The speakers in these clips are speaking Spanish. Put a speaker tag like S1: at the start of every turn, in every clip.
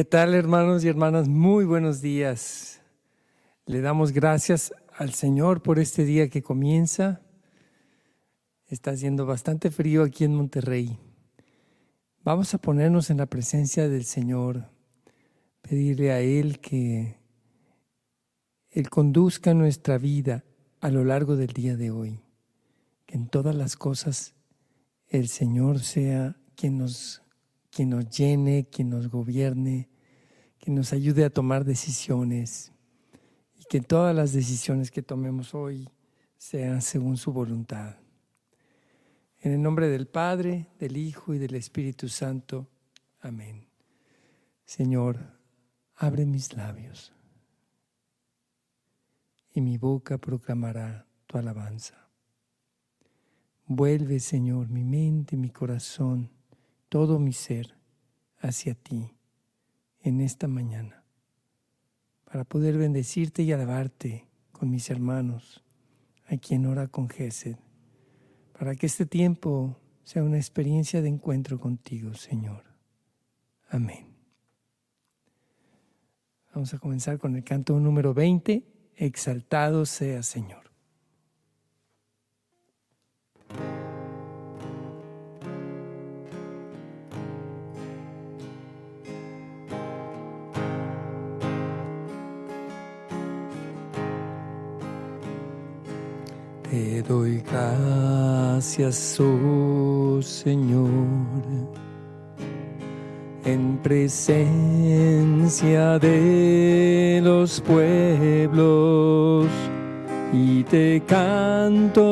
S1: ¿Qué tal hermanos y hermanas? Muy buenos días. Le damos gracias al Señor por este día que comienza. Está haciendo bastante frío aquí en Monterrey. Vamos a ponernos en la presencia del Señor, pedirle a Él que Él conduzca nuestra vida a lo largo del día de hoy, que en todas las cosas el Señor sea quien nos quien nos llene, quien nos gobierne, que nos ayude a tomar decisiones y que todas las decisiones que tomemos hoy sean según su voluntad. En el nombre del Padre, del Hijo y del Espíritu Santo. Amén. Señor, abre mis labios y mi boca proclamará tu alabanza. Vuelve, Señor, mi mente mi corazón todo mi ser hacia ti en esta mañana, para poder bendecirte y alabarte con mis hermanos, a quien ora con Gesed, para que este tiempo sea una experiencia de encuentro contigo, Señor. Amén. Vamos a comenzar con el canto número 20, Exaltado sea Señor. Te doy gracias, oh Señor, en presencia de los pueblos y te canto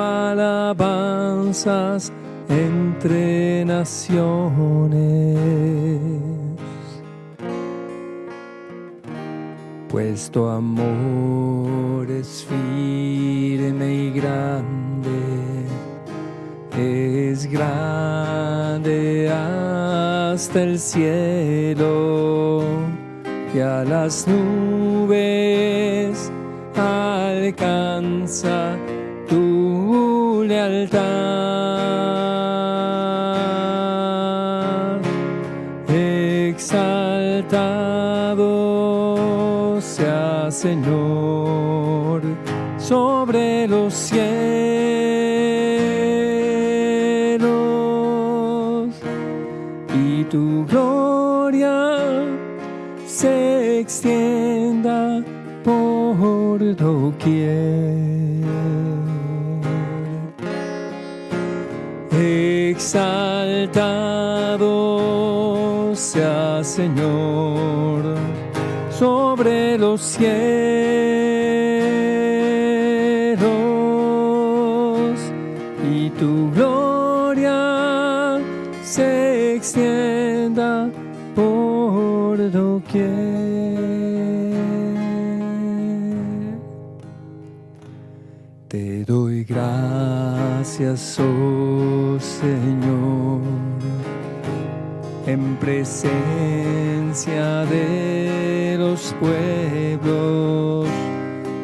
S1: alabanzas entre naciones. Pues tu amor es firme y grande, es grande hasta el cielo y a las nubes alcanza tu lealtad. Señor, sobre los cielos y tu gloria se extienda por doquier. Los cielos y tu gloria se extienda por doquier. Te doy gracias, oh Señor, en presencia de los pueblos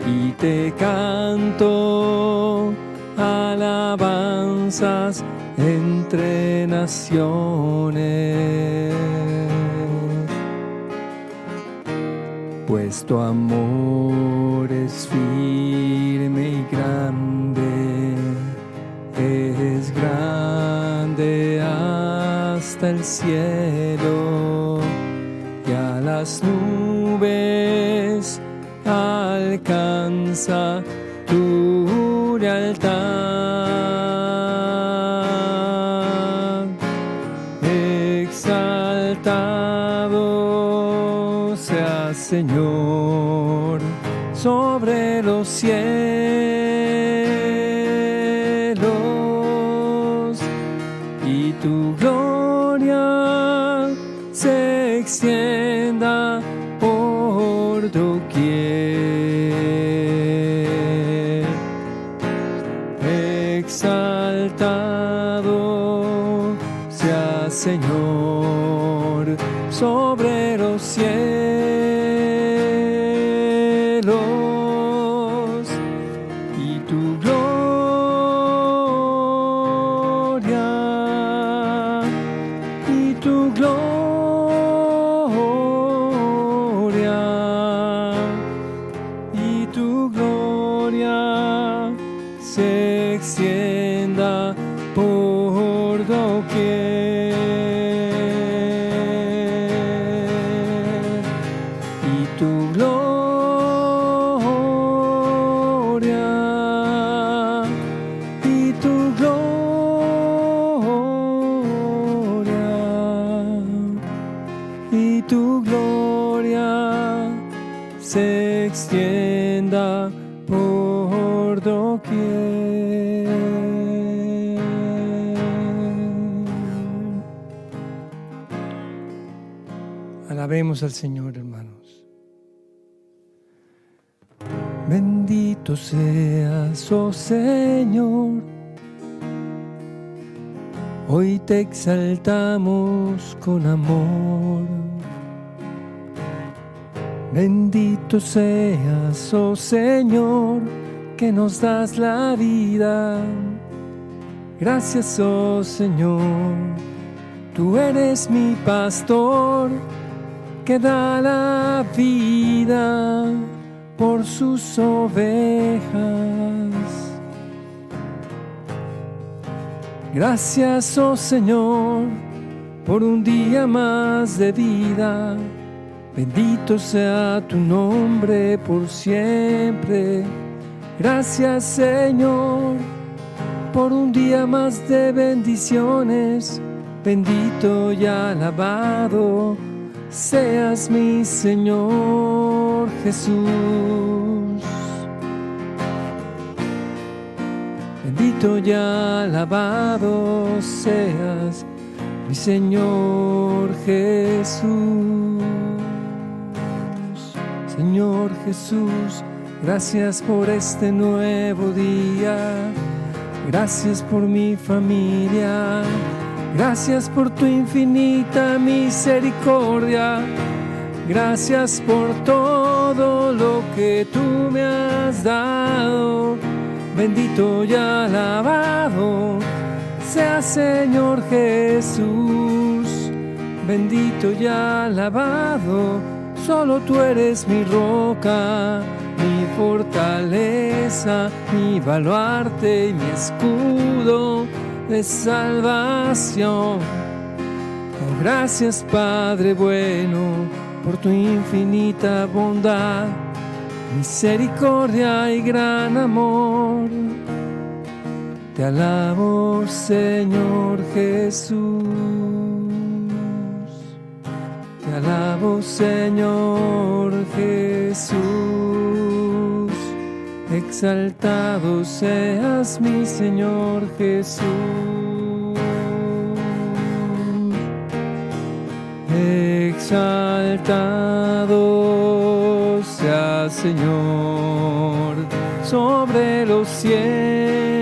S1: y te canto alabanzas entre naciones. Pues tu amor es firme y grande, es grande hasta el cielo y a las nubes sea Señor sobre los cielos Al Señor, hermanos. Bendito seas, oh Señor. Hoy te exaltamos con amor. Bendito seas, oh Señor, que nos das la vida. Gracias, oh Señor, tú eres mi pastor que da la vida por sus ovejas. Gracias, oh Señor, por un día más de vida. Bendito sea tu nombre por siempre. Gracias, Señor, por un día más de bendiciones. Bendito y alabado seas mi Señor Jesús. Bendito y alabado seas mi Señor Jesús. Señor Jesús, gracias por este nuevo día. Gracias por mi familia. Gracias por tu infinita misericordia. Gracias por todo lo que tú me has dado. Bendito y alabado sea Señor Jesús. Bendito y alabado. Solo tú eres mi roca, mi fortaleza, mi baluarte y mi escudo de salvación. Oh, gracias Padre bueno por tu infinita bondad, misericordia y gran amor. Te alabo Señor Jesús. Te alabo Señor Jesús exaltado seas mi Señor Jesús. Exaltado seas Señor sobre los cielos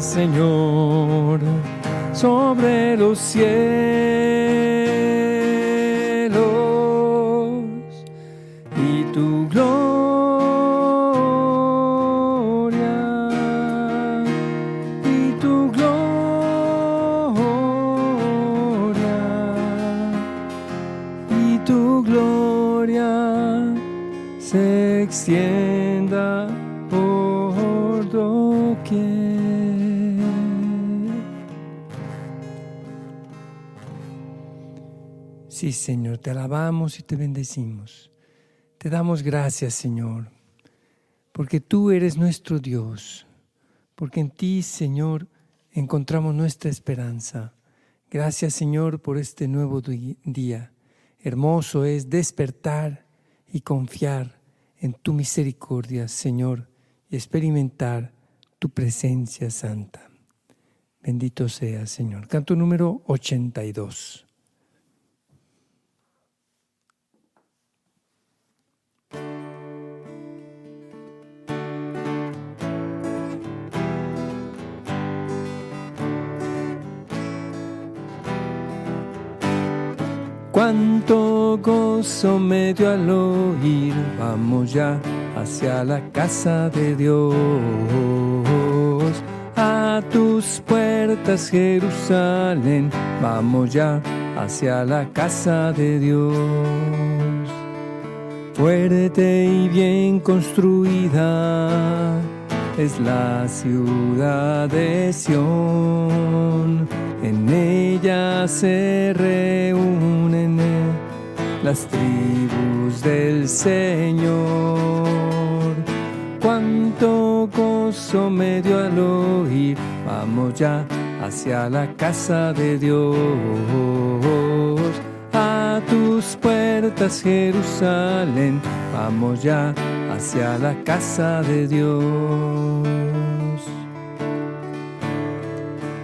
S1: Señor, sobre los cielos Señor, te alabamos y te bendecimos. Te damos gracias, Señor, porque tú eres nuestro Dios, porque en ti, Señor, encontramos nuestra esperanza. Gracias, Señor, por este nuevo día. Hermoso es despertar y confiar en tu misericordia, Señor, y experimentar tu presencia santa. Bendito sea, Señor. Canto número 82. Cuánto gozo me dio al oír, vamos ya hacia la casa de Dios. A tus puertas, Jerusalén, vamos ya hacia la casa de Dios. Fuerte y bien construida es la ciudad de Sión se reúnen las tribus del Señor. Cuánto gozo me dio al oír, vamos ya hacia la casa de Dios. Tus puertas, Jerusalén, vamos ya hacia la casa de Dios.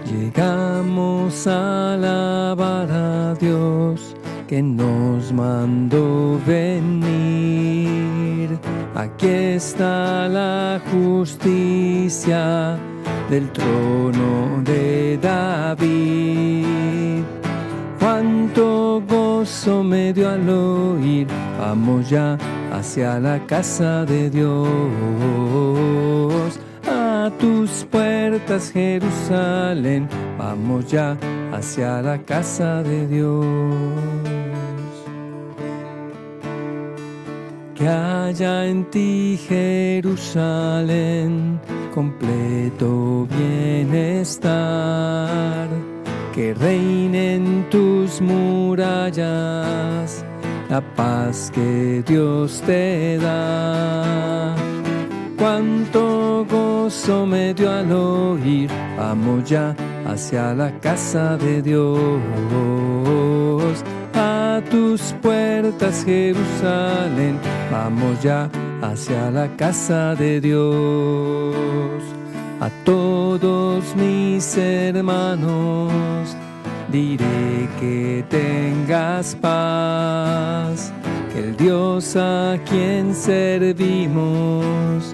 S1: Llegamos a alabar a Dios que nos mandó venir. Aquí está la justicia del trono de David. Cuánto gozo me dio al oír, vamos ya hacia la casa de Dios tus puertas, Jerusalén. Vamos ya hacia la casa de Dios. Que haya en ti, Jerusalén, completo bienestar. Que reine en tus murallas la paz que Dios te da. Cuánto gozo me dio al oír, vamos ya hacia la casa de Dios. A tus puertas, Jerusalén, vamos ya hacia la casa de Dios. A todos mis hermanos diré que tengas paz, que el Dios a quien servimos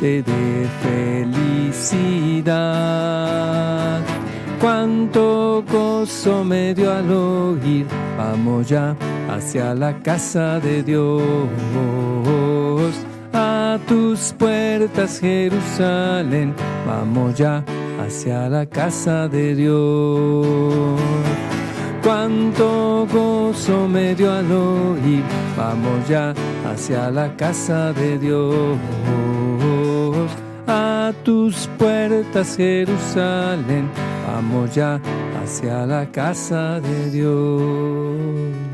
S1: te dé felicidad. Cuánto gozo me dio al oír, vamos ya hacia la casa de Dios. A tus puertas, Jerusalén, vamos ya hacia la casa de Dios. Cuánto gozo me dio al oír, vamos ya hacia la casa de Dios a tus puertas, Jerusalén. Vamos ya hacia la casa de Dios.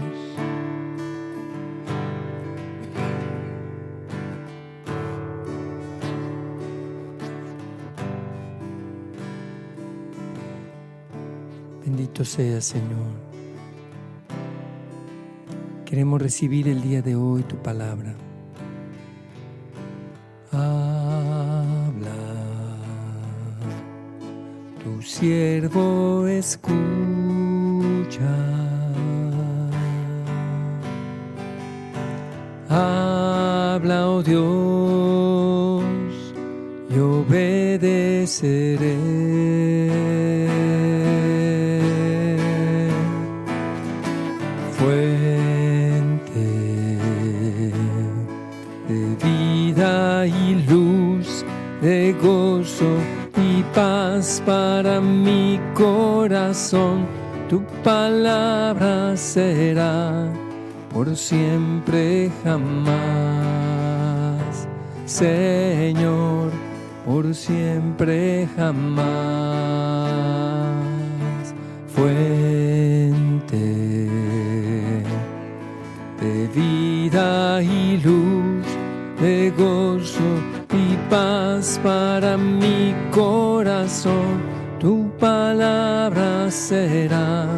S1: Bendito sea, Señor. Queremos recibir el día de hoy tu palabra. siervo escucha. Habla, oh Dios, y obedeceré. Para mi corazón, tu palabra será por siempre jamás. Señor, por siempre jamás. Fuente de vida y luz, de gozo y paz para mi corazón. Tu palabra será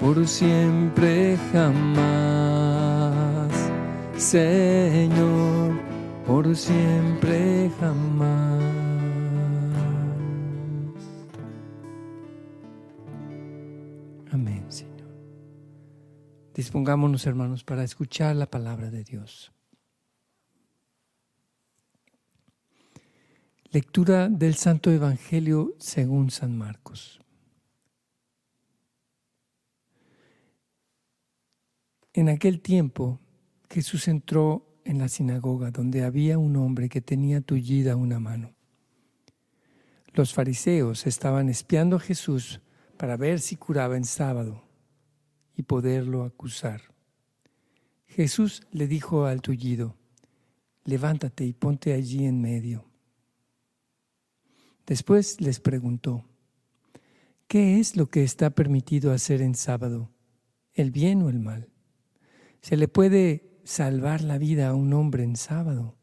S1: por siempre jamás. Señor, por siempre jamás. Amén, Señor. Dispongámonos, hermanos, para escuchar la palabra de Dios. Lectura del Santo Evangelio según San Marcos. En aquel tiempo Jesús entró en la sinagoga donde había un hombre que tenía tullida una mano. Los fariseos estaban espiando a Jesús para ver si curaba en sábado y poderlo acusar. Jesús le dijo al tullido, levántate y ponte allí en medio. Después les preguntó, ¿Qué es lo que está permitido hacer en sábado? ¿El bien o el mal? ¿Se le puede salvar la vida a un hombre en sábado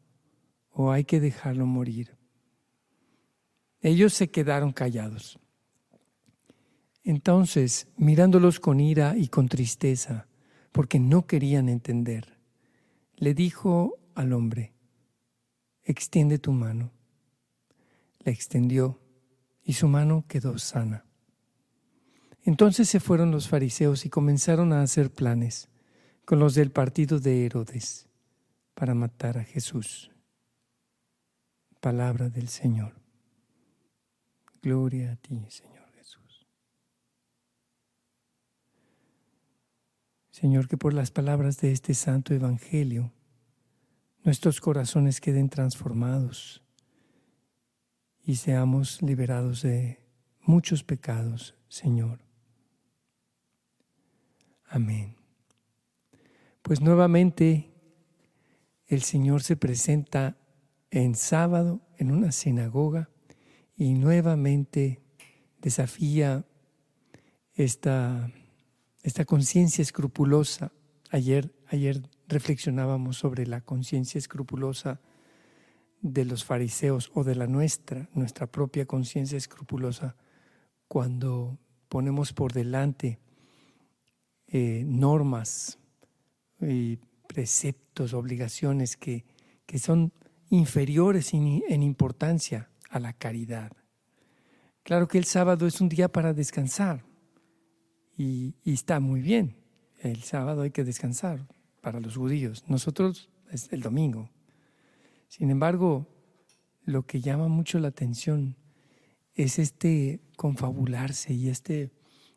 S1: o hay que dejarlo morir? Ellos se quedaron callados. Entonces, mirándolos con ira y con tristeza, porque no querían entender, le dijo al hombre, extiende tu mano. La extendió y su mano quedó sana. Entonces se fueron los fariseos y comenzaron a hacer planes con los del partido de Herodes para matar a Jesús. Palabra del Señor. Gloria a ti, Señor Jesús. Señor, que por las palabras de este santo Evangelio nuestros corazones queden transformados y seamos liberados de muchos pecados, Señor. Amén. Pues nuevamente el Señor se presenta en sábado en una sinagoga y nuevamente desafía esta, esta conciencia escrupulosa. Ayer, ayer reflexionábamos sobre la conciencia escrupulosa de los fariseos o de la nuestra, nuestra propia conciencia escrupulosa, cuando ponemos por delante eh, normas y preceptos, obligaciones que, que son inferiores en, importancia a la caridad. Claro que el sábado es un día para descansar y, está muy bien. El sábado hay que descansar para los judíos. Nosotros es el domingo. Sin embargo, lo que llama mucho la atención es este confabularse y este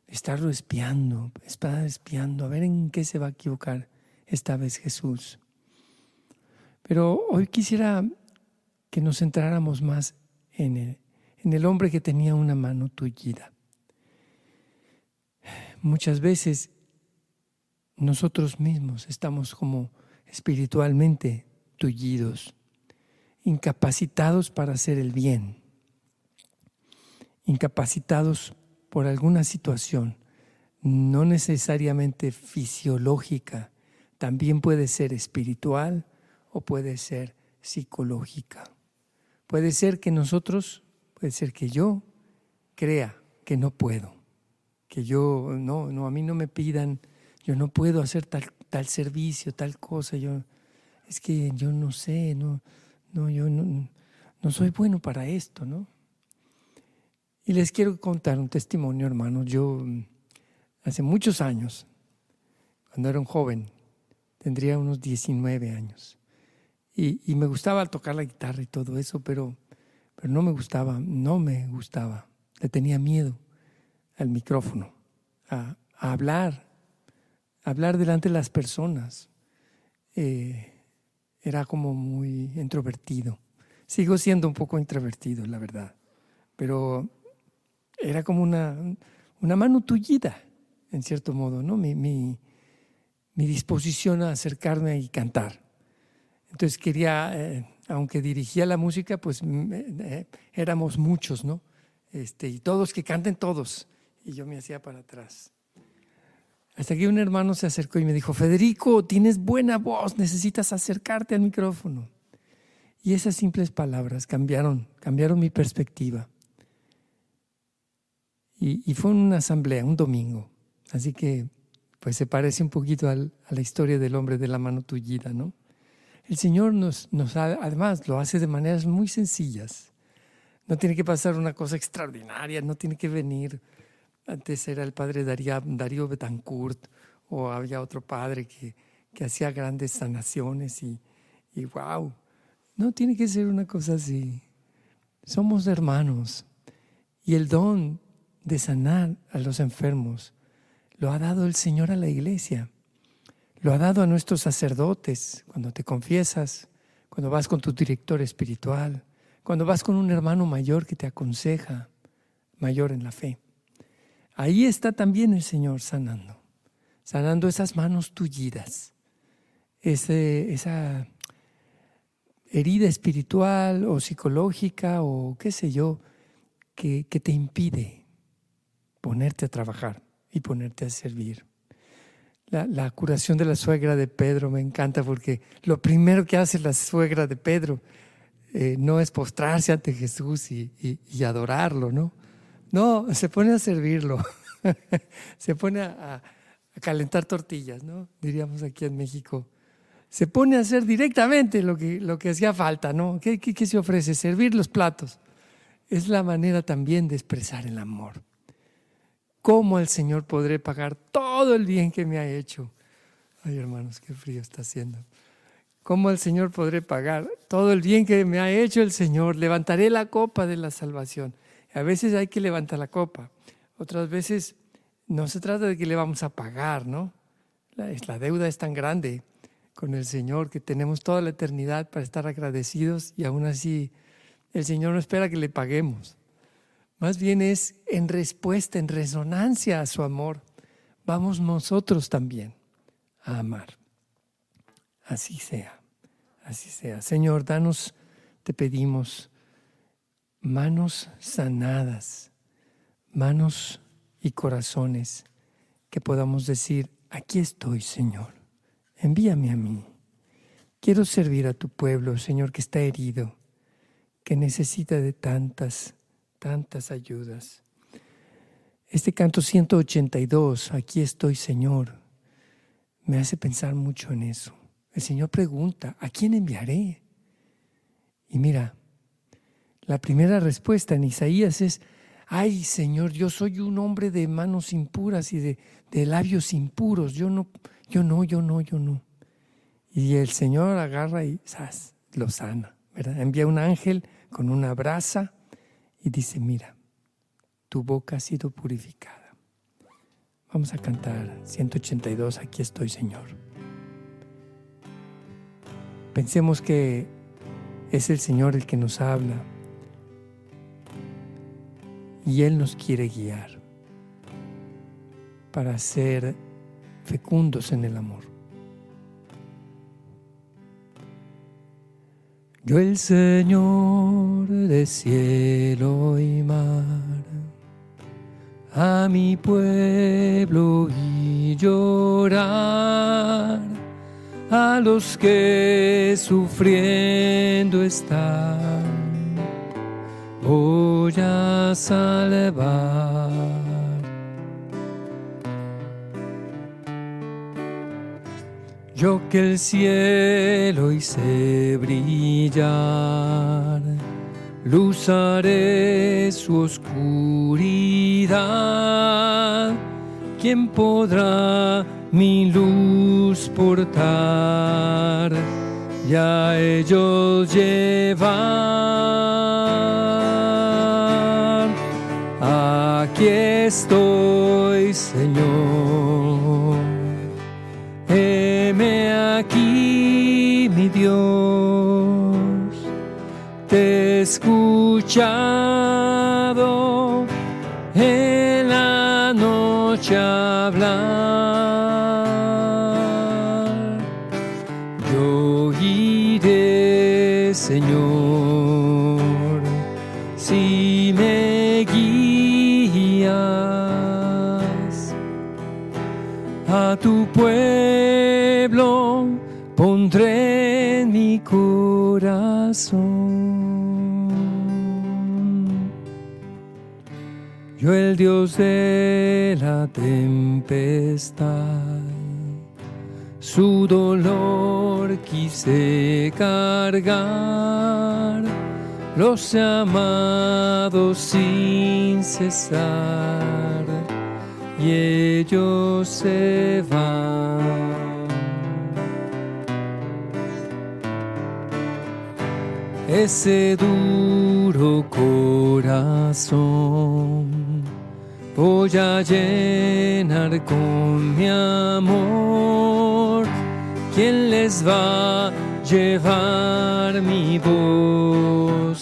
S1: estarlo espiando, estar espiando, a ver en qué se va a equivocar esta vez Jesús. Pero hoy quisiera que nos centráramos más en el, en el hombre que tenía una mano tullida. Muchas veces nosotros mismos estamos como espiritualmente tullidos, incapacitados para hacer el bien, incapacitados por alguna situación, no necesariamente fisiológica, también puede ser espiritual o puede ser psicológica. Puede ser que nosotros, puede ser que yo crea que no puedo, que yo, no, no, a mí no me pidan, yo no puedo hacer tal, tal servicio, tal cosa, yo, es que yo no sé, no, no, yo no, soy bueno para esto, ¿no? Y les quiero contar un testimonio, hermanos. Yo hace muchos años, cuando era un joven, tendría unos 19 años, y, me gustaba tocar la guitarra y todo eso, pero, pero no me gustaba, no me gustaba. Le tenía miedo al micrófono, a, hablar, a hablar delante de las personas. Eh, era como muy introvertido. Sigo siendo un poco introvertido, la verdad, pero era como una, una mano tullida, en cierto modo, ¿no? Mi, mi, disposición a acercarme y cantar. Entonces quería, eh, aunque dirigía la música, pues eh, éramos muchos, ¿no? Este, y todos que canten todos. Y yo me hacía para atrás. Hasta que un hermano se acercó y me dijo, Federico, tienes buena voz, necesitas acercarte al micrófono. Y esas simples palabras cambiaron, cambiaron mi perspectiva. Y, fue una asamblea, un domingo. Así que, pues se parece un poquito a la historia del hombre de la mano tullida, ¿no? El Señor nos, nos además lo hace de maneras muy sencillas. No tiene que pasar una cosa extraordinaria, no tiene que venir. Antes era el padre Darío, Betancourt, o había otro padre que, que hacía grandes sanaciones y, y wow. No tiene que ser una cosa así. Somos hermanos. Y el don de sanar a los enfermos lo ha dado el Señor a la iglesia. Lo ha dado a nuestros sacerdotes cuando te confiesas, cuando vas con tu director espiritual, cuando vas con un hermano mayor que te aconseja, mayor en la fe. Ahí está también el Señor sanando, sanando esas manos tullidas, esa herida espiritual o psicológica o qué sé yo, que, que te impide ponerte a trabajar y ponerte a servir. La, curación de la suegra de Pedro me encanta porque lo primero que hace la suegra de Pedro eh, no es postrarse ante Jesús y, adorarlo, ¿no? No, se pone a servirlo, se pone a, calentar tortillas, ¿no? Diríamos aquí en México. Se pone a hacer directamente lo que, lo que hacía falta, ¿no? ¿Qué, qué se ofrece? Servir los platos. Es la manera también de expresar el amor. ¿Cómo al Señor podré pagar todo el bien que me ha hecho? Ay, hermanos, qué frío está haciendo. ¿Cómo al Señor podré pagar todo el bien que me ha hecho el Señor? Levantaré la copa de la salvación. A veces hay que levantar la copa. Otras veces no se trata de que le vamos a pagar, ¿no? La, la deuda es tan grande con el Señor que tenemos toda la eternidad para estar agradecidos y aún así el Señor no espera que le paguemos. Más bien es en respuesta, en resonancia a su amor. Vamos nosotros también a amar. Así sea, así sea. Señor, danos, te pedimos, manos sanadas, manos y corazones que podamos decir, aquí estoy, Señor, envíame a mí. Quiero servir a tu pueblo, Señor, que está herido, que necesita de tantas tantas ayudas. Este canto 182, aquí estoy Señor, me hace pensar mucho en eso. El Señor pregunta, ¿a quién enviaré? Y mira, la primera respuesta en Isaías es, ay Señor, yo soy un hombre de manos impuras y de, labios impuros, yo no, yo no, yo no, yo no. Y el Señor agarra y lo sana, ¿verdad? Envía un ángel con una brasa y dice, mira, tu boca ha sido purificada. Vamos a cantar 182, aquí estoy Señor. Pensemos que es el Señor el que nos habla y Él nos quiere guiar para ser fecundos en el amor. Yo el Señor de cielo y mar, a mi pueblo y llorar, a los que sufriendo están, voy a salvar. Yo que el cielo hice brillar, luz haré su oscuridad. ¿Quién podrá mi luz portar y a ellos llevar? Aquí estoy, Señor. Aquí, mi Dios, te he Yo el Dios de la tempestad, su dolor quise cargar, los he amado sin cesar y ellos se van. Ese duro corazón. Voy a llenar con mi amor. ¿Quién les va a llevar mi voz?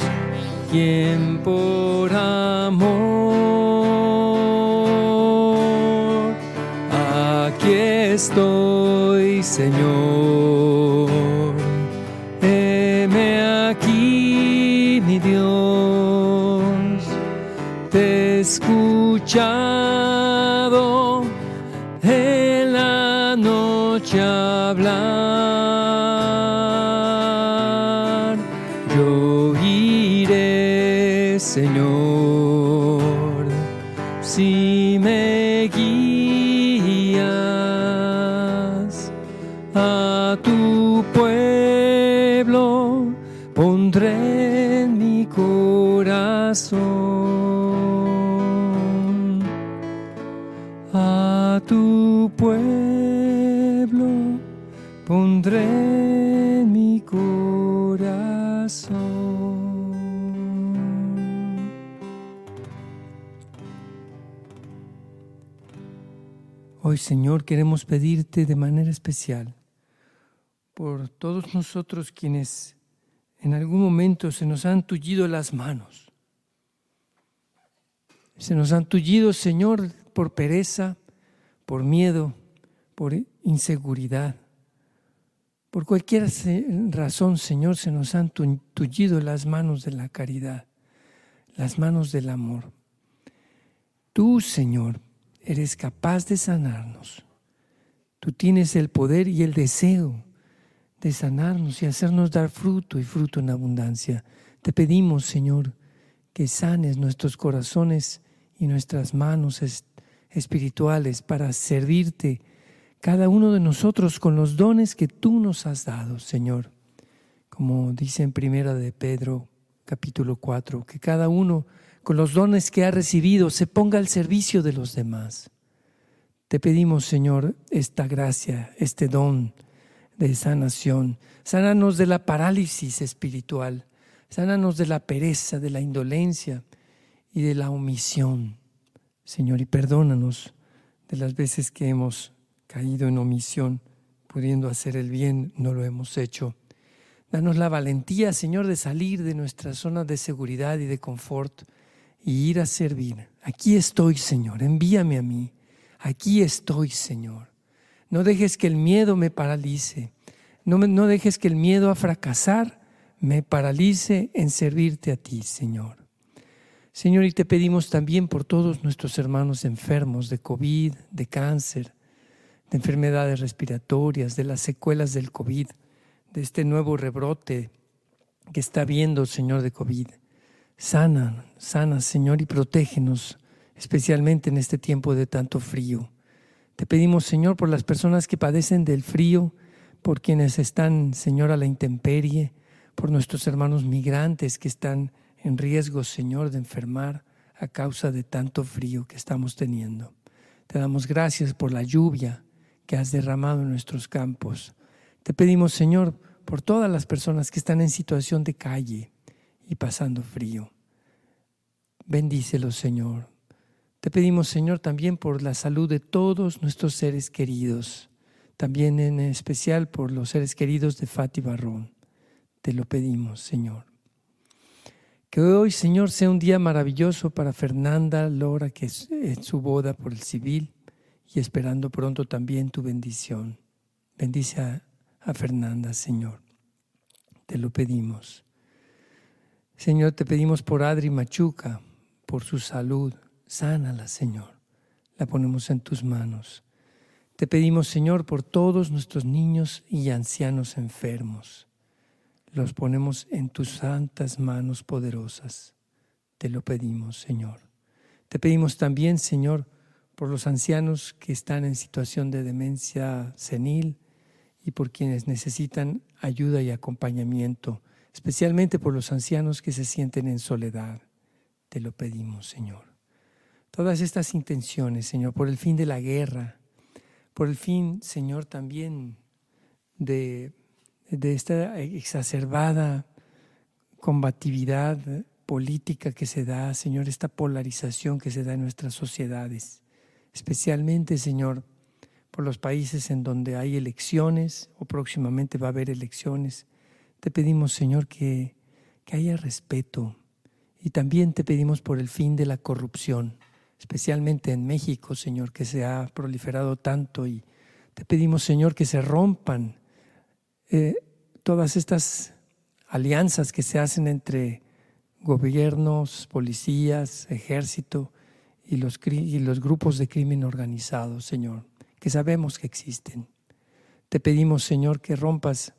S1: ¿Quién por amor? Aquí estoy, Señor en la noche hablar. Yo iré, Señor, si me guías. Señor, queremos pedirte de manera especial por todos nosotros quienes en algún momento se nos han tullido las manos. Se nos han tullido, Señor, por pereza, por miedo, por inseguridad. Por cualquier razón, Señor, se nos han tullido las manos de la caridad, las manos del amor. Tú, Señor, eres capaz de sanarnos. Tú tienes el poder y el deseo de sanarnos y hacernos dar fruto y fruto en abundancia. Te pedimos, Señor, que sanes nuestros corazones y nuestras manos espirituales para servirte cada uno de nosotros con los dones que tú nos has dado, Señor. Como dice en primera de Pedro, capítulo 4, que cada uno con los dones que ha recibido se ponga al servicio de los demás. Te pedimos, Señor, esta gracia, este don de sanación. Sánanos de la parálisis espiritual. Sánanos de la pereza, de la indolencia y de la omisión. Señor, y perdónanos de las veces que hemos caído en omisión, pudiendo hacer el bien, no lo hemos hecho. Danos la valentía, Señor, de salir de nuestra zona de seguridad y de confort y ir a servir. Aquí estoy, Señor, envíame a mí. Aquí estoy, Señor. No dejes que el miedo me paralice. No, no dejes que el miedo a fracasar me paralice en servirte a ti, Señor. Señor, y te pedimos también por todos nuestros hermanos enfermos de COVID, de cáncer, de enfermedades respiratorias, de las secuelas del COVID, de este nuevo rebrote que está viendo, Señor, de COVID. Sana, sana, Señor, y protégenos, especialmente en este tiempo de tanto frío. Te pedimos, Señor, por las personas que padecen del frío, por quienes están, Señor, a la intemperie, por nuestros hermanos migrantes que están en riesgo, Señor, de enfermar a causa de tanto frío que estamos teniendo. Te damos gracias por la lluvia, que has derramado en nuestros campos. Te pedimos, Señor, por todas las personas que están en situación de calle y pasando frío. Bendícelos, Señor. Te pedimos, Señor, también por la salud de todos nuestros seres queridos, también en especial por los seres queridos de Fati Barrón. Te lo pedimos, Señor. Que hoy, Señor, sea un día maravilloso para Fernanda Lora, que es en su boda por el civil y esperando pronto también tu bendición. Bendice a, Fernanda, Señor. Te lo pedimos. Señor, te pedimos por Adri Machuca, por su salud. Sánala, Señor. La ponemos en tus manos. Te pedimos, Señor, por todos nuestros niños y ancianos enfermos. Los ponemos en tus santas manos poderosas. Te lo pedimos, Señor. Te pedimos también, Señor, por los ancianos que están en situación de demencia senil y por quienes necesitan ayuda y acompañamiento, especialmente por los ancianos que se sienten en soledad. Te lo pedimos, Señor. Todas estas intenciones, Señor, por el fin de la guerra, por el fin, Señor, también de, de esta exacerbada combatividad política que se da, Señor, esta polarización que se da en nuestras sociedades especialmente, Señor, por los países en donde hay elecciones o próximamente va a haber elecciones. Te pedimos, Señor, que, que haya respeto y también te pedimos por el fin de la corrupción, especialmente en México, Señor, que se ha proliferado tanto y te pedimos, Señor, que se rompan eh, todas estas alianzas que se hacen entre gobiernos, policías, ejército, y los, y los grupos de crimen organizado, Señor, que sabemos que existen. Te pedimos, Señor, que rompas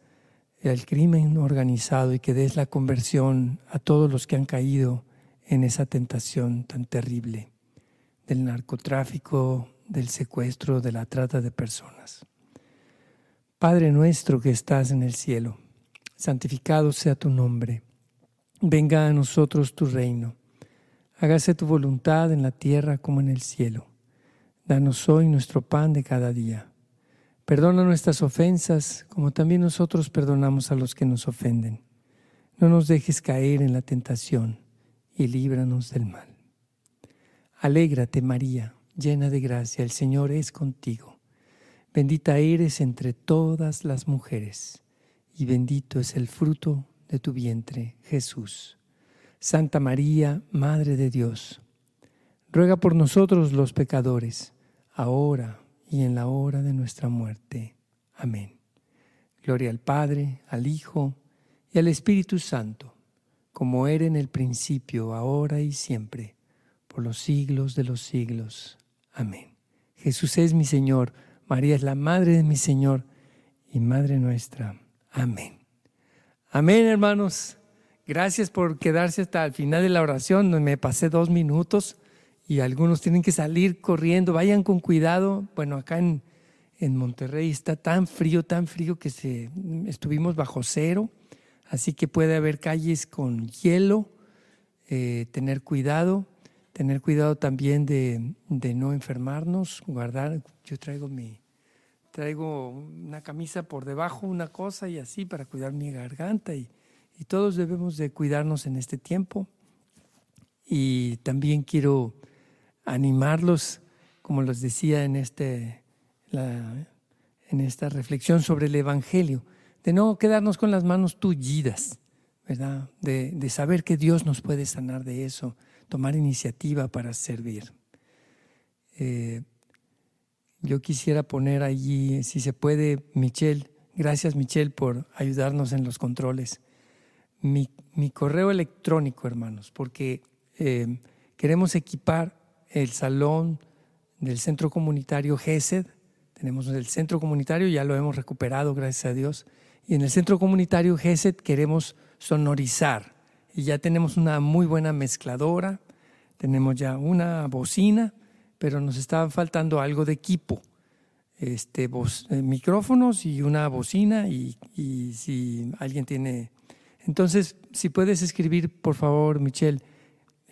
S1: el crimen organizado y que des la conversión a todos los que han caído en esa tentación tan terrible del narcotráfico, del secuestro, de la trata de personas. Padre nuestro que estás en el cielo, santificado sea tu nombre. Venga a nosotros tu reino. Hágase tu voluntad en la tierra como en el cielo. Danos hoy nuestro pan de cada día. Perdona nuestras ofensas como también nosotros perdonamos a los que nos ofenden. No nos dejes caer en la tentación y líbranos del mal. Alégrate María, llena de gracia, el Señor es contigo. Bendita eres entre todas las mujeres y bendito es el fruto de tu vientre, Jesús. Santa María, Madre de Dios, ruega por nosotros los pecadores, ahora y en la hora de nuestra muerte. Amén. Gloria al Padre, al Hijo y al Espíritu Santo, como era en el principio, ahora y siempre, por los siglos de los siglos. Amén. Jesús es mi Señor, María es la Madre de mi Señor y Madre nuestra. Amén. Amén, hermanos. Gracias por quedarse hasta el final de la oración. Me pasé dos minutos y algunos tienen que salir corriendo. Vayan con cuidado. Bueno, acá en, en Monterrey está tan frío, tan frío que se, estuvimos bajo cero. Así que puede haber calles con hielo. Eh, tener cuidado. Tener cuidado también de, de no enfermarnos. Guardar. Yo traigo mi, traigo una camisa por debajo, una cosa y así para cuidar mi garganta y, todos debemos de cuidarnos en este tiempo. Y también quiero animarlos, como les decía en, este, en esta reflexión sobre el Evangelio, de no quedarnos con las manos tullidas, ¿verdad? De, de saber que Dios nos puede sanar de eso, tomar iniciativa para servir. Eh, yo quisiera poner allí, si se puede, Michelle, gracias Michelle por ayudarnos en los controles. Mi, correo electrónico, hermanos, porque eh, queremos equipar el salón del centro comunitario GESED. Tenemos el centro comunitario, ya lo hemos recuperado, gracias a Dios. Y en el centro comunitario GESED queremos sonorizar. Y ya tenemos una muy buena mezcladora, tenemos ya una bocina pero nos estaba faltando algo de equipo. Este, eh, micrófonos y una bocina y, si alguien tiene... Entonces, si puedes escribir, por favor, Michelle,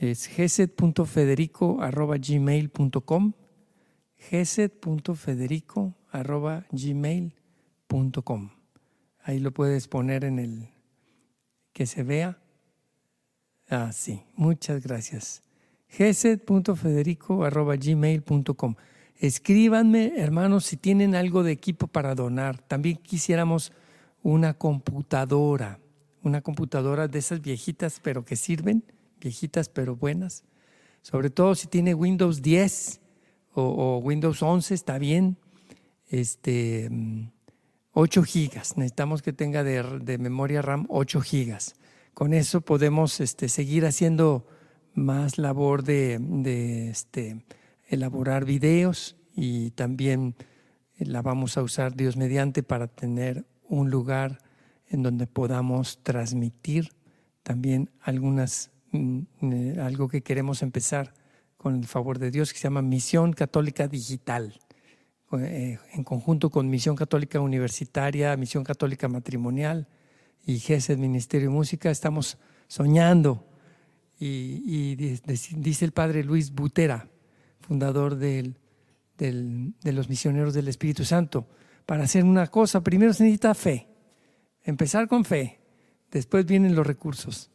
S1: es geset.federico.gmail.com geset.federico.gmail.com Ahí lo puedes poner en el que se vea. Ah, sí, muchas gracias gesed.federico.gmail.com. Escríbanme, hermanos, si tienen algo de equipo para donar. También quisiéramos una computadora, una computadora de esas viejitas, pero que sirven, viejitas pero buenas. Sobre todo si tiene Windows 10 o, Windows 11, está bien. Este, 8 gigas, necesitamos que tenga de, memoria RAM 8 gigas. Con eso podemos este, seguir haciendo más labor de, este, elaborar videos y también la vamos a usar Dios mediante para tener un lugar en donde podamos transmitir también algunas mm, algo que queremos empezar con el favor de Dios que se llama Misión Católica Digital eh, en conjunto con Misión Católica Universitaria, Misión Católica Matrimonial y GESED Ministerio de Música estamos soñando y, dice el padre Luis Butera, fundador del, de los misioneros del Espíritu Santo, para hacer una cosa, primero se necesita fe, empezar con fe, después vienen los recursos.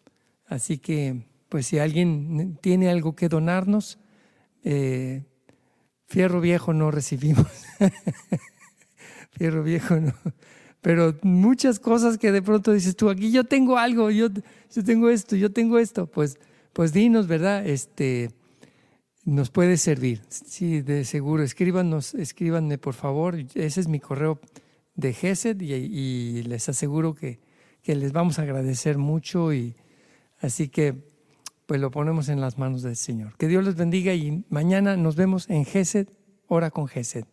S1: Así que, pues si alguien tiene algo que donarnos, eh, fierro viejo no recibimos. fierro viejo no. Pero muchas cosas que de pronto dices tú, aquí yo tengo algo, yo, yo tengo esto, yo tengo esto, pues pues dinos, ¿verdad? Este, nos puede servir. Sí, de seguro. Escríbanos, escríbanme, por favor. Ese es mi correo de GESED y, les aseguro que, que, les vamos a agradecer mucho. Y así que, pues lo ponemos en las manos del Señor. Que Dios les bendiga y mañana nos vemos en GESED, hora con GESED.